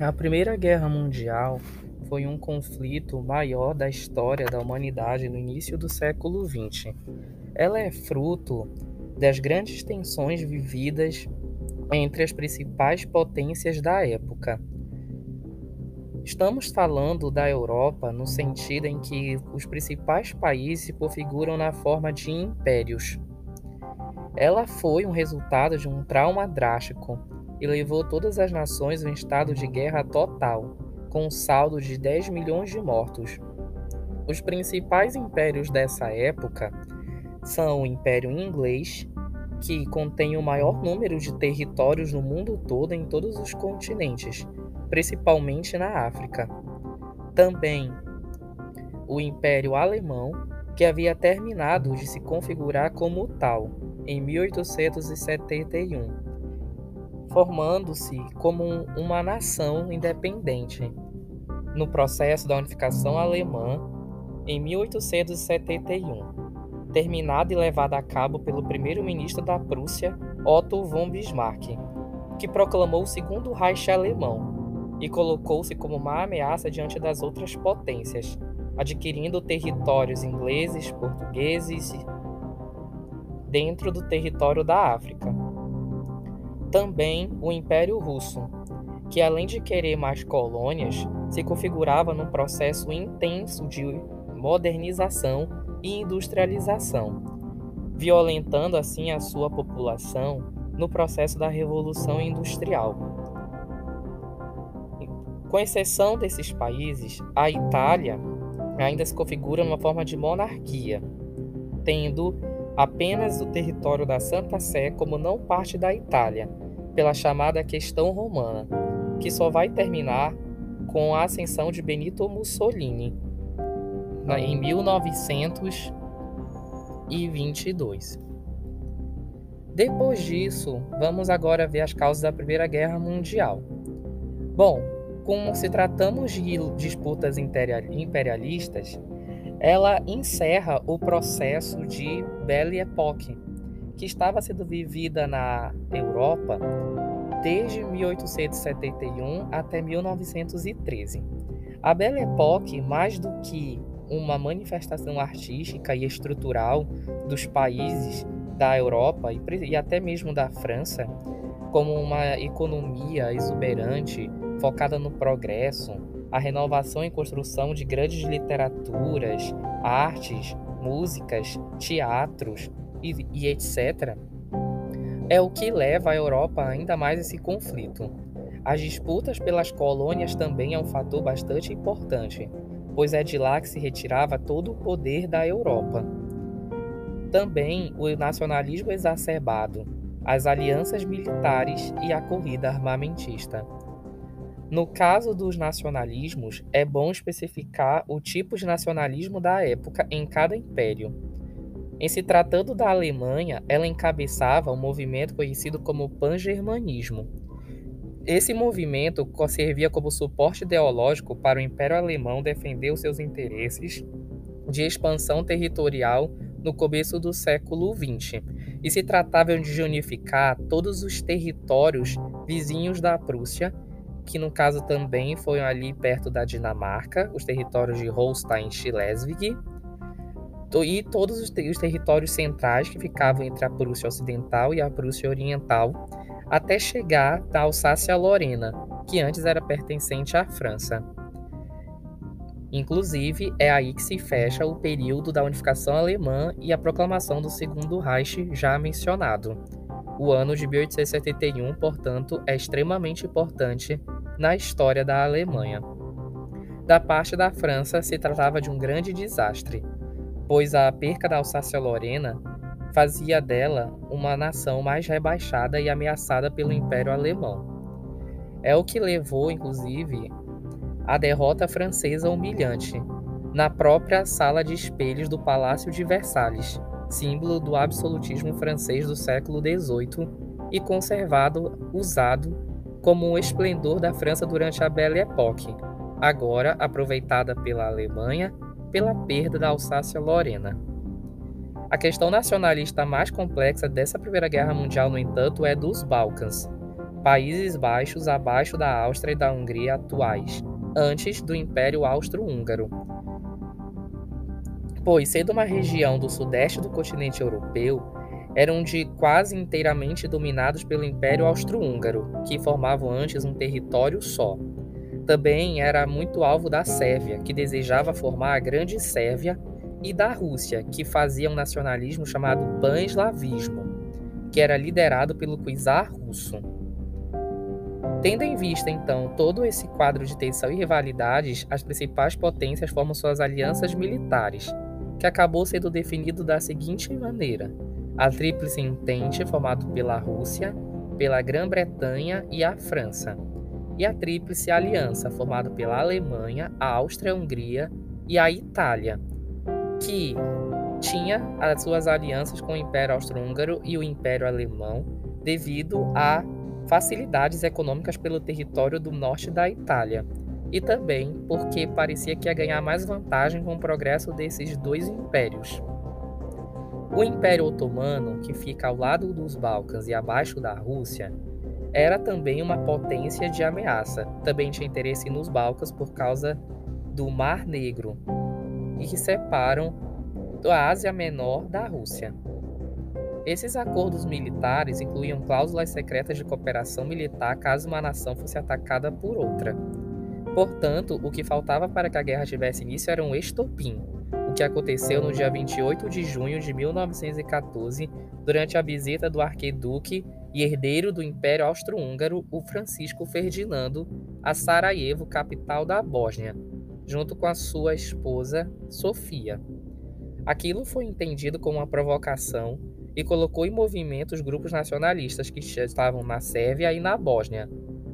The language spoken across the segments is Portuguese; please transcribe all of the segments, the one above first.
A Primeira Guerra Mundial foi um conflito maior da história da humanidade no início do século XX. Ela é fruto das grandes tensões vividas entre as principais potências da época. Estamos falando da Europa no sentido em que os principais países se configuram na forma de impérios. Ela foi um resultado de um trauma drástico e levou todas as nações um estado de guerra total, com um saldo de 10 milhões de mortos. Os principais impérios dessa época são o Império Inglês, que contém o maior número de territórios no mundo todo em todos os continentes, principalmente na África. Também o Império Alemão, que havia terminado de se configurar como tal em 1871, formando-se como uma nação independente. No processo da unificação alemã, em 1871, terminada e levada a cabo pelo primeiro-ministro da Prússia, Otto von Bismarck, que proclamou o Segundo Reich alemão, e colocou-se como uma ameaça diante das outras potências, adquirindo territórios ingleses, portugueses dentro do território da África. Também o Império Russo, que além de querer mais colônias, se configurava num processo intenso de modernização e industrialização, violentando assim a sua população no processo da Revolução Industrial. Com exceção desses países, a Itália ainda se configura numa forma de monarquia, tendo apenas o território da Santa Sé como não parte da Itália, pela chamada questão romana, que só vai terminar com a ascensão de Benito Mussolini em 1922. Depois disso, vamos agora ver as causas da Primeira Guerra Mundial. Bom, como se tratamos de disputas imperialistas, ela encerra o processo de Belle Époque, que estava sendo vivida na Europa desde 1871 até 1913. A Belle Époque, mais do que uma manifestação artística e estrutural dos países da Europa e até mesmo da França, como uma economia exuberante focada no progresso, a renovação e construção de grandes literaturas, artes, músicas, teatros e, e etc., é o que leva a Europa ainda mais a esse conflito. As disputas pelas colônias também é um fator bastante importante, pois é de lá que se retirava todo o poder da Europa. Também o nacionalismo exacerbado, as alianças militares e a corrida armamentista. No caso dos nacionalismos, é bom especificar o tipo de nacionalismo da época em cada império. Em se tratando da Alemanha, ela encabeçava um movimento conhecido como pangermanismo. Esse movimento servia como suporte ideológico para o Império Alemão defender os seus interesses de expansão territorial no começo do século XX, e se tratava de unificar todos os territórios vizinhos da Prússia que no caso também foi ali perto da Dinamarca, os territórios de Holstein e Schleswig, e todos os, os territórios centrais que ficavam entre a Prússia Ocidental e a Prússia Oriental, até chegar à Alsácia-Lorena, que antes era pertencente à França. Inclusive, é aí que se fecha o período da unificação alemã e a proclamação do Segundo Reich já mencionado. O ano de 1871, portanto, é extremamente importante na história da Alemanha. Da parte da França, se tratava de um grande desastre, pois a perca da Alsácia-Lorena fazia dela uma nação mais rebaixada e ameaçada pelo Império Alemão. É o que levou, inclusive, à derrota francesa humilhante na própria sala de espelhos do Palácio de Versalhes, símbolo do absolutismo francês do século XVIII e conservado, usado como o esplendor da França durante a Belle Époque, agora aproveitada pela Alemanha pela perda da Alsácia-Lorena. A questão nacionalista mais complexa dessa Primeira Guerra Mundial, no entanto, é dos Balcãs, Países Baixos abaixo da Áustria e da Hungria atuais, antes do Império Austro-Húngaro. Pois, sendo uma região do sudeste do continente europeu, eram de quase inteiramente dominados pelo Império Austro-Húngaro, que formavam antes um território só. Também era muito alvo da Sérvia, que desejava formar a Grande Sérvia, e da Rússia, que fazia um nacionalismo chamado pan-eslavismo, que era liderado pelo czar russo. Tendo em vista, então, todo esse quadro de tensão e rivalidades, as principais potências formam suas alianças militares, que acabou sendo definido da seguinte maneira: a Tríplice Entente, formado pela Rússia, pela Grã-Bretanha e a França, e a Tríplice Aliança, formado pela Alemanha, a Áustria-Hungria e a Itália, que tinha as suas alianças com o Império Austro-Húngaro e o Império Alemão devido a facilidades econômicas pelo território do norte da Itália e também porque parecia que ia ganhar mais vantagem com o progresso desses dois impérios. O Império Otomano, que fica ao lado dos Balcãs e abaixo da Rússia, era também uma potência de ameaça. Também tinha interesse nos Balcãs por causa do Mar Negro, e que separam a Ásia Menor da Rússia. Esses acordos militares incluíam cláusulas secretas de cooperação militar caso uma nação fosse atacada por outra. Portanto, o que faltava para que a guerra tivesse início era um estopim, o que aconteceu no dia 28 de junho de 1914, durante a visita do arqueduque e herdeiro do Império Austro-Húngaro, o Francisco Ferdinando, a Sarajevo, capital da Bósnia, junto com a sua esposa, Sofia. Aquilo foi entendido como uma provocação e colocou em movimento os grupos nacionalistas que estavam na Sérvia e na Bósnia.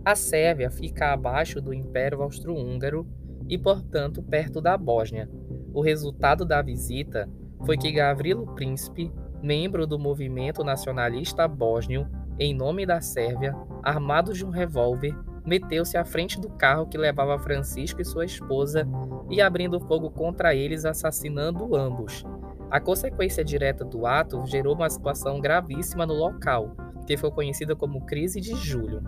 A Sérvia fica abaixo do Império Austro-Húngaro e, portanto, perto da Bósnia. O resultado da visita foi que Gavrilo Príncipe, membro do movimento nacionalista bósnio, em nome da Sérvia, armado de um revólver, meteu-se à frente do carro que levava Francisco e sua esposa e abrindo fogo contra eles, assassinando ambos. A consequência direta do ato gerou uma situação gravíssima no local, que foi conhecida como Crise de Julho.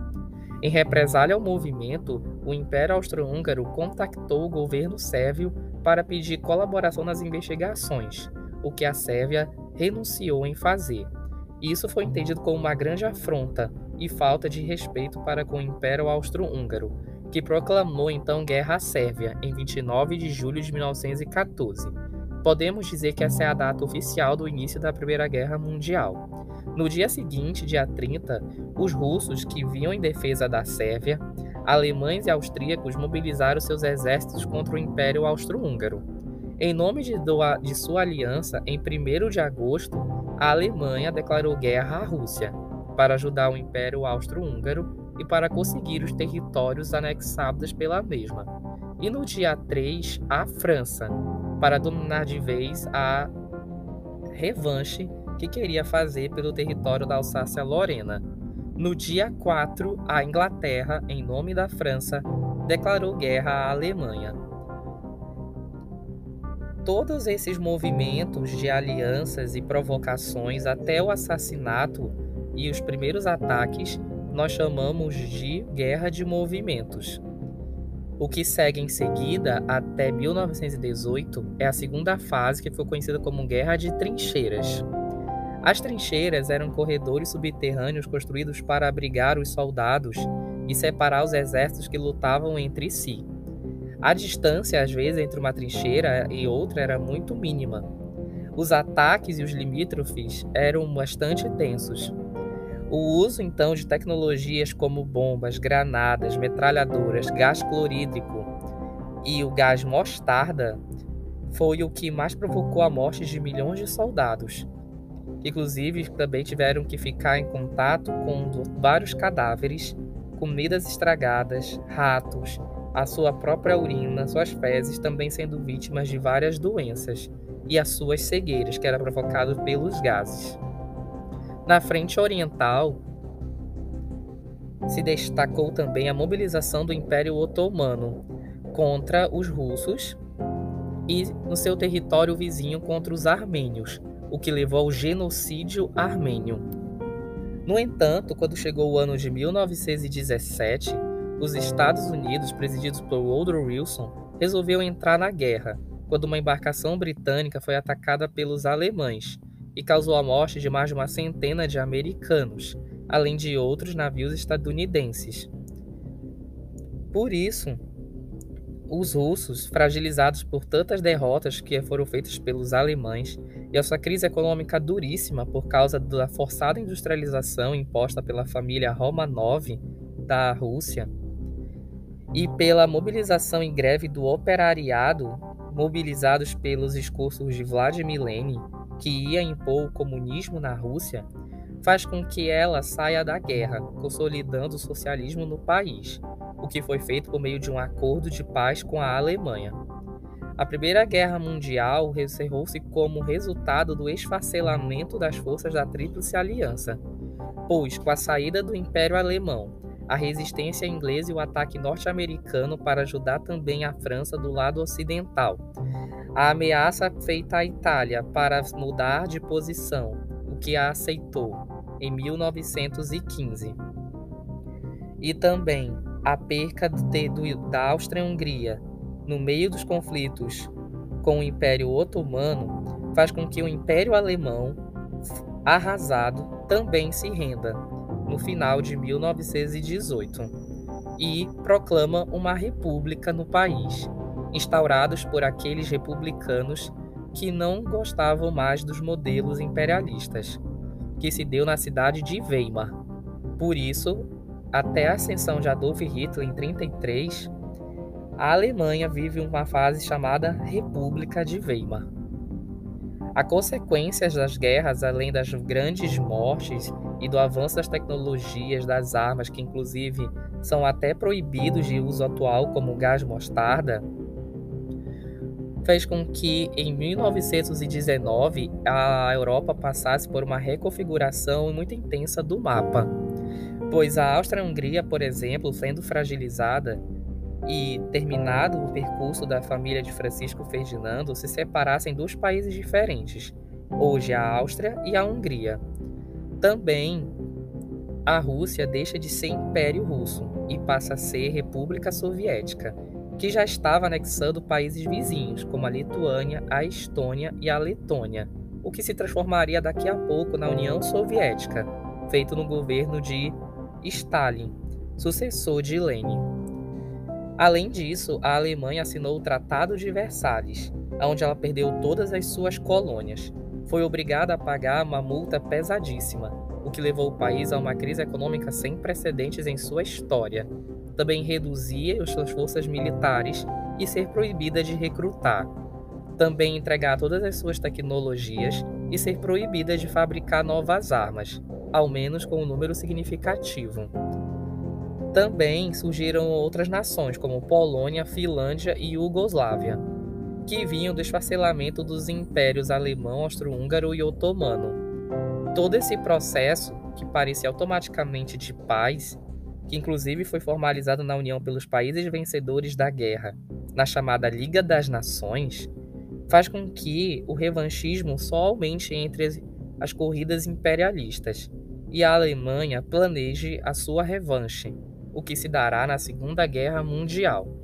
Em represália ao movimento, o Império Austro-Húngaro contactou o governo sérvio para pedir colaboração nas investigações, o que a Sérvia renunciou em fazer. Isso foi entendido como uma grande afronta e falta de respeito para com o Império Austro-Húngaro, que proclamou então guerra à Sérvia em 29 de julho de 1914. Podemos dizer que essa é a data oficial do início da Primeira Guerra Mundial. No dia seguinte, dia 30, os russos, que vinham em defesa da Sérvia, alemães e austríacos mobilizaram seus exércitos contra o Império Austro-Húngaro. Em nome de, de sua aliança, em 1 de agosto, a Alemanha declarou guerra à Rússia para ajudar o Império Austro-Húngaro e para conseguir os territórios anexados pela mesma. E no dia 3, a França, para dominar de vez a revanche que queria fazer pelo território da Alsácia-Lorena. No dia 4, a Inglaterra, em nome da França, declarou guerra à Alemanha. Todos esses movimentos de alianças e provocações até o assassinato e os primeiros ataques nós chamamos de guerra de movimentos. O que segue em seguida, até 1918, é a segunda fase que foi conhecida como Guerra de Trincheiras. As trincheiras eram corredores subterrâneos construídos para abrigar os soldados e separar os exércitos que lutavam entre si. A distância, às vezes, entre uma trincheira e outra era muito mínima. Os ataques e os limítrofes eram bastante tensos. O uso, então, de tecnologias como bombas, granadas, metralhadoras, gás clorídrico e o gás mostarda foi o que mais provocou a morte de milhões de soldados inclusive também tiveram que ficar em contato com vários cadáveres, comidas estragadas, ratos, a sua própria urina, suas fezes também sendo vítimas de várias doenças e as suas cegueiras, que era provocado pelos gases. Na frente oriental, se destacou também a mobilização do Império Otomano contra os russos e no seu território vizinho contra os armênios, o que levou ao genocídio armênio. No entanto, quando chegou o ano de 1917, os Estados Unidos, presididos por Woodrow Wilson, resolveu entrar na guerra, quando uma embarcação britânica foi atacada pelos alemães e causou a morte de mais de uma centena de americanos, além de outros navios estadunidenses. Por isso, os russos, fragilizados por tantas derrotas que foram feitas pelos alemães e a sua crise econômica duríssima por causa da forçada industrialização imposta pela família Romanov da Rússia e pela mobilização em greve do operariado, mobilizados pelos discursos de Vladimir Lenin, que ia impor o comunismo na Rússia, faz com que ela saia da guerra, consolidando o socialismo no país, o que foi feito por meio de um acordo de paz com a Alemanha. A Primeira Guerra Mundial encerrou-se como resultado do esfacelamento das forças da Tríplice Aliança, pois, com a saída do Império Alemão, a resistência inglesa e o ataque norte-americano para ajudar também a França do lado ocidental, a ameaça feita à Itália para mudar de posição, o que a aceitou em 1915, e também a perca de, do, da Áustria-Hungria no meio dos conflitos com o Império Otomano faz com que o Império Alemão, arrasado, também se renda no final de 1918 e proclama uma república no país, instaurados por aqueles republicanos que não gostavam mais dos modelos imperialistas, que se deu na cidade de Weimar. Por isso, até a ascensão de Adolf Hitler em 33, a Alemanha vive uma fase chamada República de Weimar. A consequências das guerras, além das grandes mortes e do avanço das tecnologias das armas, que inclusive são até proibidos de uso atual, como o gás mostarda, fez com que em 1919 a Europa passasse por uma reconfiguração muito intensa do mapa pois a Áustria-Hungria, por exemplo, sendo fragilizada e terminado o percurso da família de Francisco Ferdinando, se separassem dois países diferentes, hoje a Áustria e a Hungria. Também a Rússia deixa de ser Império Russo e passa a ser República Soviética, que já estava anexando países vizinhos, como a Lituânia, a Estônia e a Letônia, o que se transformaria daqui a pouco na União Soviética, feito no governo de Stalin, sucessor de Lenin. Além disso, a Alemanha assinou o Tratado de Versalhes, onde ela perdeu todas as suas colônias. Foi obrigada a pagar uma multa pesadíssima, o que levou o país a uma crise econômica sem precedentes em sua história. Também reduzia as suas forças militares e ser proibida de recrutar. Também entregar todas as suas tecnologias e ser proibida de fabricar novas armas, ao menos com um número significativo. Também surgiram outras nações, como Polônia, Finlândia e Iugoslávia, que vinham do esfacelamento dos impérios alemão, austro-húngaro e otomano. Todo esse processo, que parecia automaticamente de paz, que inclusive foi formalizado na União pelos países vencedores da guerra, na chamada Liga das Nações, faz com que o revanchismo só aumente entre as corridas imperialistas e a Alemanha planeje a sua revanche, o que se dará na Segunda Guerra Mundial.